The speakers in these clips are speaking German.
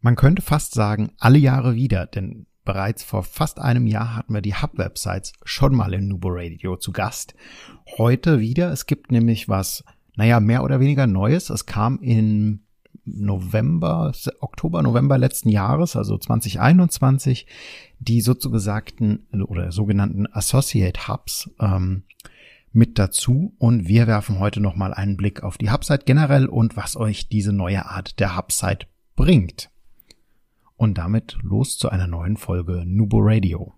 Man könnte fast sagen, alle Jahre wieder, denn bereits vor fast einem Jahr hatten wir die Hub-Websites schon mal in Nubo Radio zu Gast. Heute wieder, es gibt nämlich was, naja, mehr oder weniger Neues. Es kam in November, Oktober, November letzten Jahres, also 2021, die sozusagen oder sogenannten Associate Hubs ähm, mit dazu und wir werfen heute nochmal einen Blick auf die Hubsite generell und was euch diese neue Art der Hubsite bringt. Und damit los zu einer neuen Folge Nubo Radio.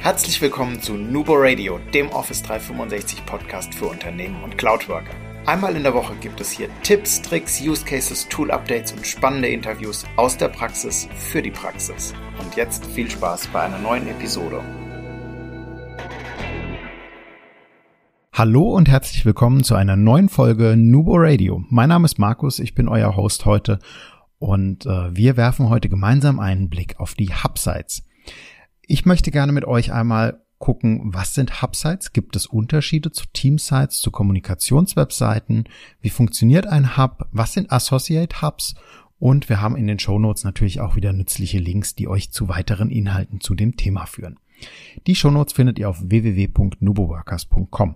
Herzlich willkommen zu Nubo Radio, dem Office 365 Podcast für Unternehmen und Cloudworker. Einmal in der Woche gibt es hier Tipps, Tricks, Use Cases, Tool Updates und spannende Interviews aus der Praxis für die Praxis. Und jetzt viel Spaß bei einer neuen Episode. Hallo und herzlich willkommen zu einer neuen Folge Nubo Radio. Mein Name ist Markus, ich bin euer Host heute und äh, wir werfen heute gemeinsam einen Blick auf die Hubsites. Ich möchte gerne mit euch einmal gucken, was sind Hubsites? Gibt es Unterschiede zu Teamsites, zu Kommunikationswebseiten? Wie funktioniert ein Hub? Was sind Associate Hubs? Und wir haben in den Show Notes natürlich auch wieder nützliche Links, die euch zu weiteren Inhalten zu dem Thema führen. Die Show Notes findet ihr auf www.nuboworkers.com.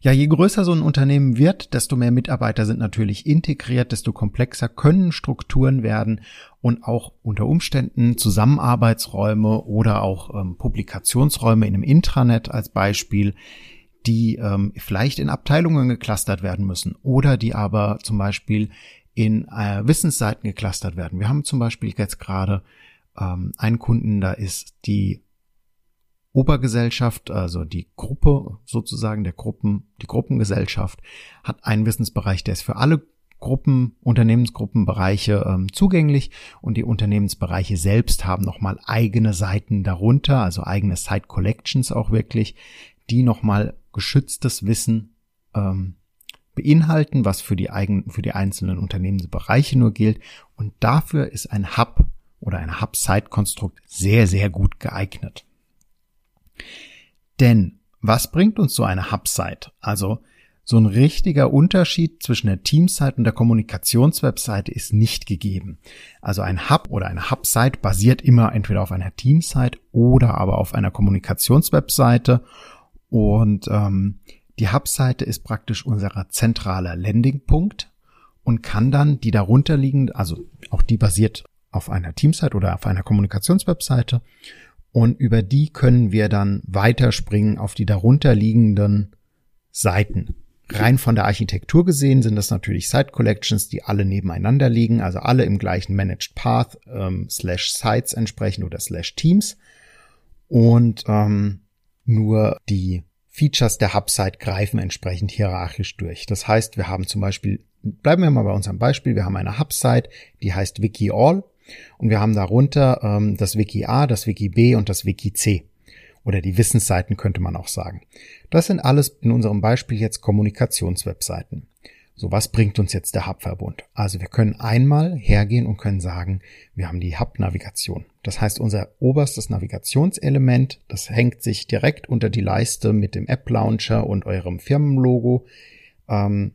Ja, je größer so ein Unternehmen wird, desto mehr Mitarbeiter sind natürlich integriert, desto komplexer können Strukturen werden und auch unter Umständen Zusammenarbeitsräume oder auch ähm, Publikationsräume in einem Intranet als Beispiel, die ähm, vielleicht in Abteilungen geclustert werden müssen oder die aber zum Beispiel in äh, Wissensseiten geclustert werden. Wir haben zum Beispiel jetzt gerade ähm, einen Kunden, da ist die Obergesellschaft, also die Gruppe sozusagen der Gruppen, die Gruppengesellschaft hat einen Wissensbereich, der ist für alle Gruppen, Unternehmensgruppenbereiche ähm, zugänglich und die Unternehmensbereiche selbst haben nochmal eigene Seiten darunter, also eigene Site Collections auch wirklich, die nochmal geschütztes Wissen ähm, beinhalten, was für die eigenen, für die einzelnen Unternehmensbereiche nur gilt. Und dafür ist ein Hub oder ein Hub-Site-Konstrukt sehr, sehr gut geeignet. Denn was bringt uns so eine Hub-Site? Also so ein richtiger Unterschied zwischen der Team-Site und der Kommunikationswebseite ist nicht gegeben. Also ein Hub oder eine Hub-Site basiert immer entweder auf einer Team-Site oder aber auf einer Kommunikationswebseite. Und ähm, die Hub-Seite ist praktisch unser zentraler Landing-Punkt und kann dann die darunterliegende, also auch die basiert auf einer Team-Site oder auf einer Kommunikationswebseite und über die können wir dann weiterspringen auf die darunterliegenden Seiten. Rein von der Architektur gesehen sind das natürlich Site Collections, die alle nebeneinander liegen, also alle im gleichen Managed Path ähm, slash Sites entsprechen oder slash Teams. Und ähm, nur die Features der Hub-Site greifen entsprechend hierarchisch durch. Das heißt, wir haben zum Beispiel, bleiben wir mal bei unserem Beispiel, wir haben eine Hub-Site, die heißt WikiAll und wir haben darunter ähm, das Wiki A, das Wiki B und das Wiki C. Oder die Wissensseiten könnte man auch sagen. Das sind alles in unserem Beispiel jetzt Kommunikationswebseiten. So, was bringt uns jetzt der Hub-Verbund? Also wir können einmal hergehen und können sagen, wir haben die Hub-Navigation. Das heißt, unser oberstes Navigationselement, das hängt sich direkt unter die Leiste mit dem App-Launcher und eurem Firmenlogo. Ähm,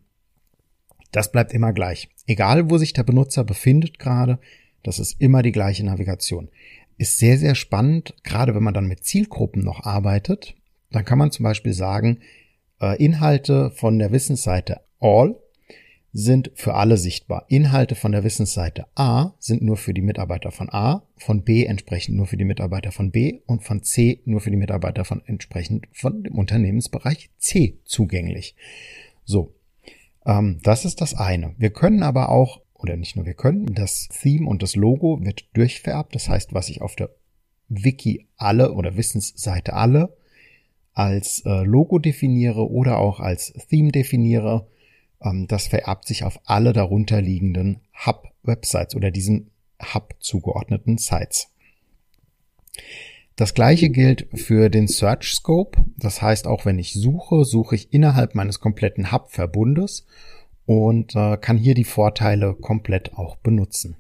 das bleibt immer gleich. Egal, wo sich der Benutzer befindet gerade, das ist immer die gleiche Navigation. Ist sehr, sehr spannend, gerade wenn man dann mit Zielgruppen noch arbeitet. Dann kann man zum Beispiel sagen, äh, Inhalte von der Wissensseite All sind für alle sichtbar. Inhalte von der Wissensseite A sind nur für die Mitarbeiter von A, von B entsprechend nur für die Mitarbeiter von B und von C nur für die Mitarbeiter von entsprechend von dem Unternehmensbereich C zugänglich. So, ähm, das ist das eine. Wir können aber auch oder nicht nur wir können, das Theme und das Logo wird durchvererbt. Das heißt, was ich auf der Wiki alle oder Wissensseite alle als äh, Logo definiere oder auch als Theme definiere, ähm, das vererbt sich auf alle darunterliegenden Hub-Websites oder diesen Hub zugeordneten Sites. Das gleiche gilt für den Search Scope. Das heißt, auch wenn ich suche, suche ich innerhalb meines kompletten Hub-Verbundes und äh, kann hier die Vorteile komplett auch benutzen.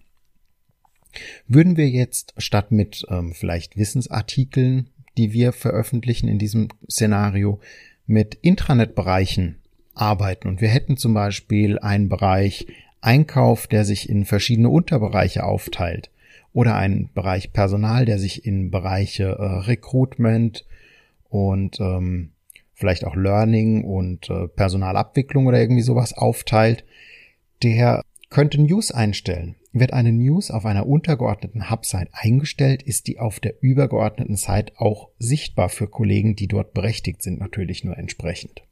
Würden wir jetzt statt mit ähm, vielleicht Wissensartikeln, die wir veröffentlichen in diesem Szenario, mit Intranet-Bereichen arbeiten und wir hätten zum Beispiel einen Bereich Einkauf, der sich in verschiedene Unterbereiche aufteilt oder ein Bereich Personal, der sich in Bereiche äh, Recruitment und ähm, vielleicht auch Learning und äh, Personalabwicklung oder irgendwie sowas aufteilt, der könnte News einstellen. Wird eine News auf einer untergeordneten Hub-Site eingestellt, ist die auf der übergeordneten Site auch sichtbar für Kollegen, die dort berechtigt sind, natürlich nur entsprechend.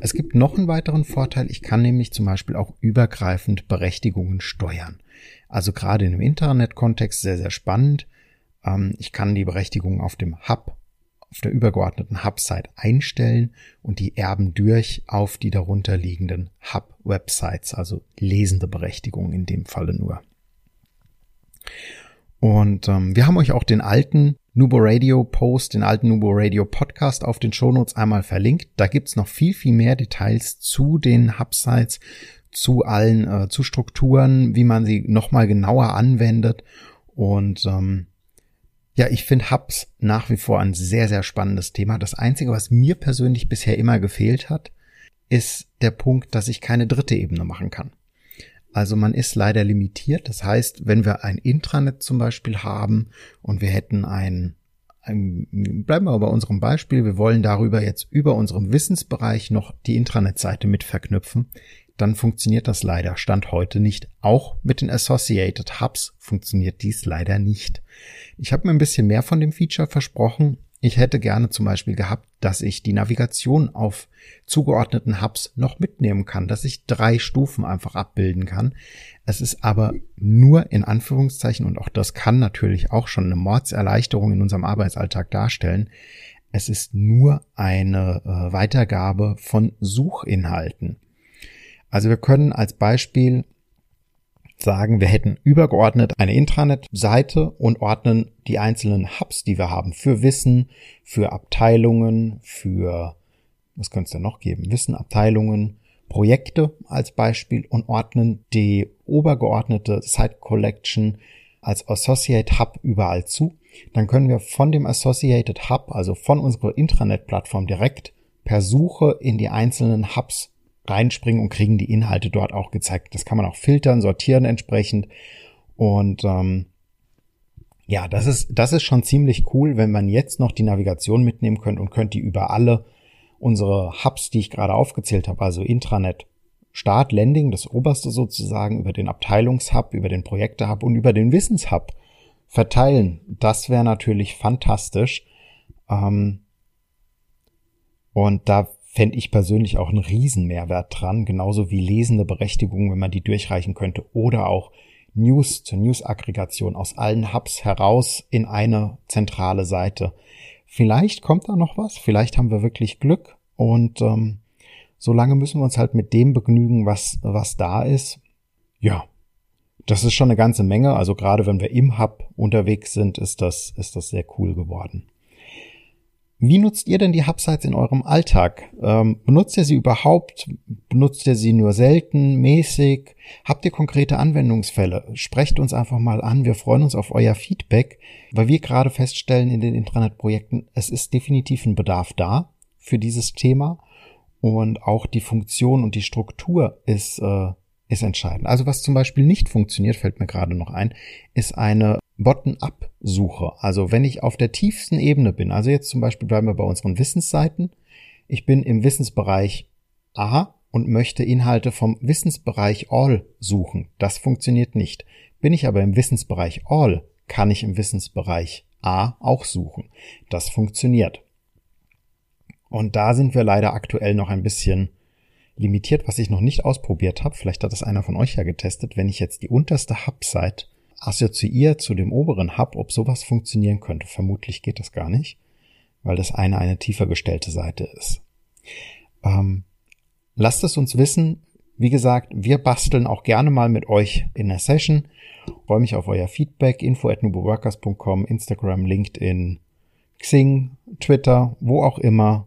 Es gibt noch einen weiteren Vorteil. Ich kann nämlich zum Beispiel auch übergreifend Berechtigungen steuern. Also gerade im Internet-Kontext sehr, sehr spannend. Ähm, ich kann die Berechtigungen auf dem Hub, auf der übergeordneten Hub-Site einstellen und die erben durch auf die darunter Hub-Websites, also lesende Berechtigungen in dem Falle nur. Und ähm, wir haben euch auch den alten Nubo Radio Post, den alten Nubo Radio Podcast auf den Shownotes einmal verlinkt. Da gibt's noch viel, viel mehr Details zu den Hubsites, zu allen, äh, zu Strukturen, wie man sie nochmal genauer anwendet. Und ähm, ja, ich finde Hubs nach wie vor ein sehr, sehr spannendes Thema. Das Einzige, was mir persönlich bisher immer gefehlt hat, ist der Punkt, dass ich keine dritte Ebene machen kann. Also man ist leider limitiert. Das heißt, wenn wir ein Intranet zum Beispiel haben und wir hätten ein, ein bleiben wir bei unserem Beispiel, wir wollen darüber jetzt über unserem Wissensbereich noch die Intranet-Seite mit verknüpfen, dann funktioniert das leider Stand heute nicht. Auch mit den Associated Hubs funktioniert dies leider nicht. Ich habe mir ein bisschen mehr von dem Feature versprochen. Ich hätte gerne zum Beispiel gehabt, dass ich die Navigation auf zugeordneten Hubs noch mitnehmen kann, dass ich drei Stufen einfach abbilden kann. Es ist aber nur in Anführungszeichen, und auch das kann natürlich auch schon eine Mordserleichterung in unserem Arbeitsalltag darstellen, es ist nur eine äh, Weitergabe von Suchinhalten. Also wir können als Beispiel sagen, wir hätten übergeordnet eine Intranet-Seite und ordnen die einzelnen Hubs, die wir haben, für Wissen, für Abteilungen, für, was könnte es denn noch geben? Wissen, Abteilungen, Projekte als Beispiel und ordnen die obergeordnete Site Collection als Associate Hub überall zu. Dann können wir von dem Associated Hub, also von unserer Intranet-Plattform direkt per Suche in die einzelnen Hubs reinspringen und kriegen die Inhalte dort auch gezeigt. Das kann man auch filtern, sortieren entsprechend. Und ähm, ja, das ist, das ist schon ziemlich cool, wenn man jetzt noch die Navigation mitnehmen könnt und könnt die über alle unsere Hubs, die ich gerade aufgezählt habe, also Intranet, Start, Landing, das oberste sozusagen, über den Abteilungshub, über den Projektehub und über den Wissenshub verteilen. Das wäre natürlich fantastisch. Ähm, und da fände ich persönlich auch einen Riesenmehrwert dran, genauso wie lesende Berechtigungen, wenn man die durchreichen könnte, oder auch News zur News-Aggregation aus allen Hubs heraus in eine zentrale Seite. Vielleicht kommt da noch was, vielleicht haben wir wirklich Glück und ähm, solange müssen wir uns halt mit dem begnügen, was, was da ist. Ja, das ist schon eine ganze Menge. Also gerade wenn wir im Hub unterwegs sind, ist das, ist das sehr cool geworden. Wie nutzt ihr denn die Hubsites in eurem Alltag? Ähm, benutzt ihr sie überhaupt? Benutzt ihr sie nur selten, mäßig? Habt ihr konkrete Anwendungsfälle? Sprecht uns einfach mal an. Wir freuen uns auf euer Feedback, weil wir gerade feststellen in den Intranet-Projekten, es ist definitiv ein Bedarf da für dieses Thema und auch die Funktion und die Struktur ist, äh, ist entscheidend. Also was zum Beispiel nicht funktioniert, fällt mir gerade noch ein, ist eine Bottom-up-Suche. Also wenn ich auf der tiefsten Ebene bin, also jetzt zum Beispiel bleiben wir bei unseren Wissensseiten, ich bin im Wissensbereich A und möchte Inhalte vom Wissensbereich All suchen. Das funktioniert nicht. Bin ich aber im Wissensbereich All, kann ich im Wissensbereich A auch suchen. Das funktioniert. Und da sind wir leider aktuell noch ein bisschen limitiert, was ich noch nicht ausprobiert habe. Vielleicht hat das einer von euch ja getestet. Wenn ich jetzt die unterste Hub-Site assoziiert zu dem oberen Hub, ob sowas funktionieren könnte. Vermutlich geht das gar nicht, weil das eine eine tiefer gestellte Seite ist. Ähm, lasst es uns wissen. Wie gesagt, wir basteln auch gerne mal mit euch in der Session. Freue mich auf euer Feedback. Info at Instagram, LinkedIn, Xing, Twitter, wo auch immer.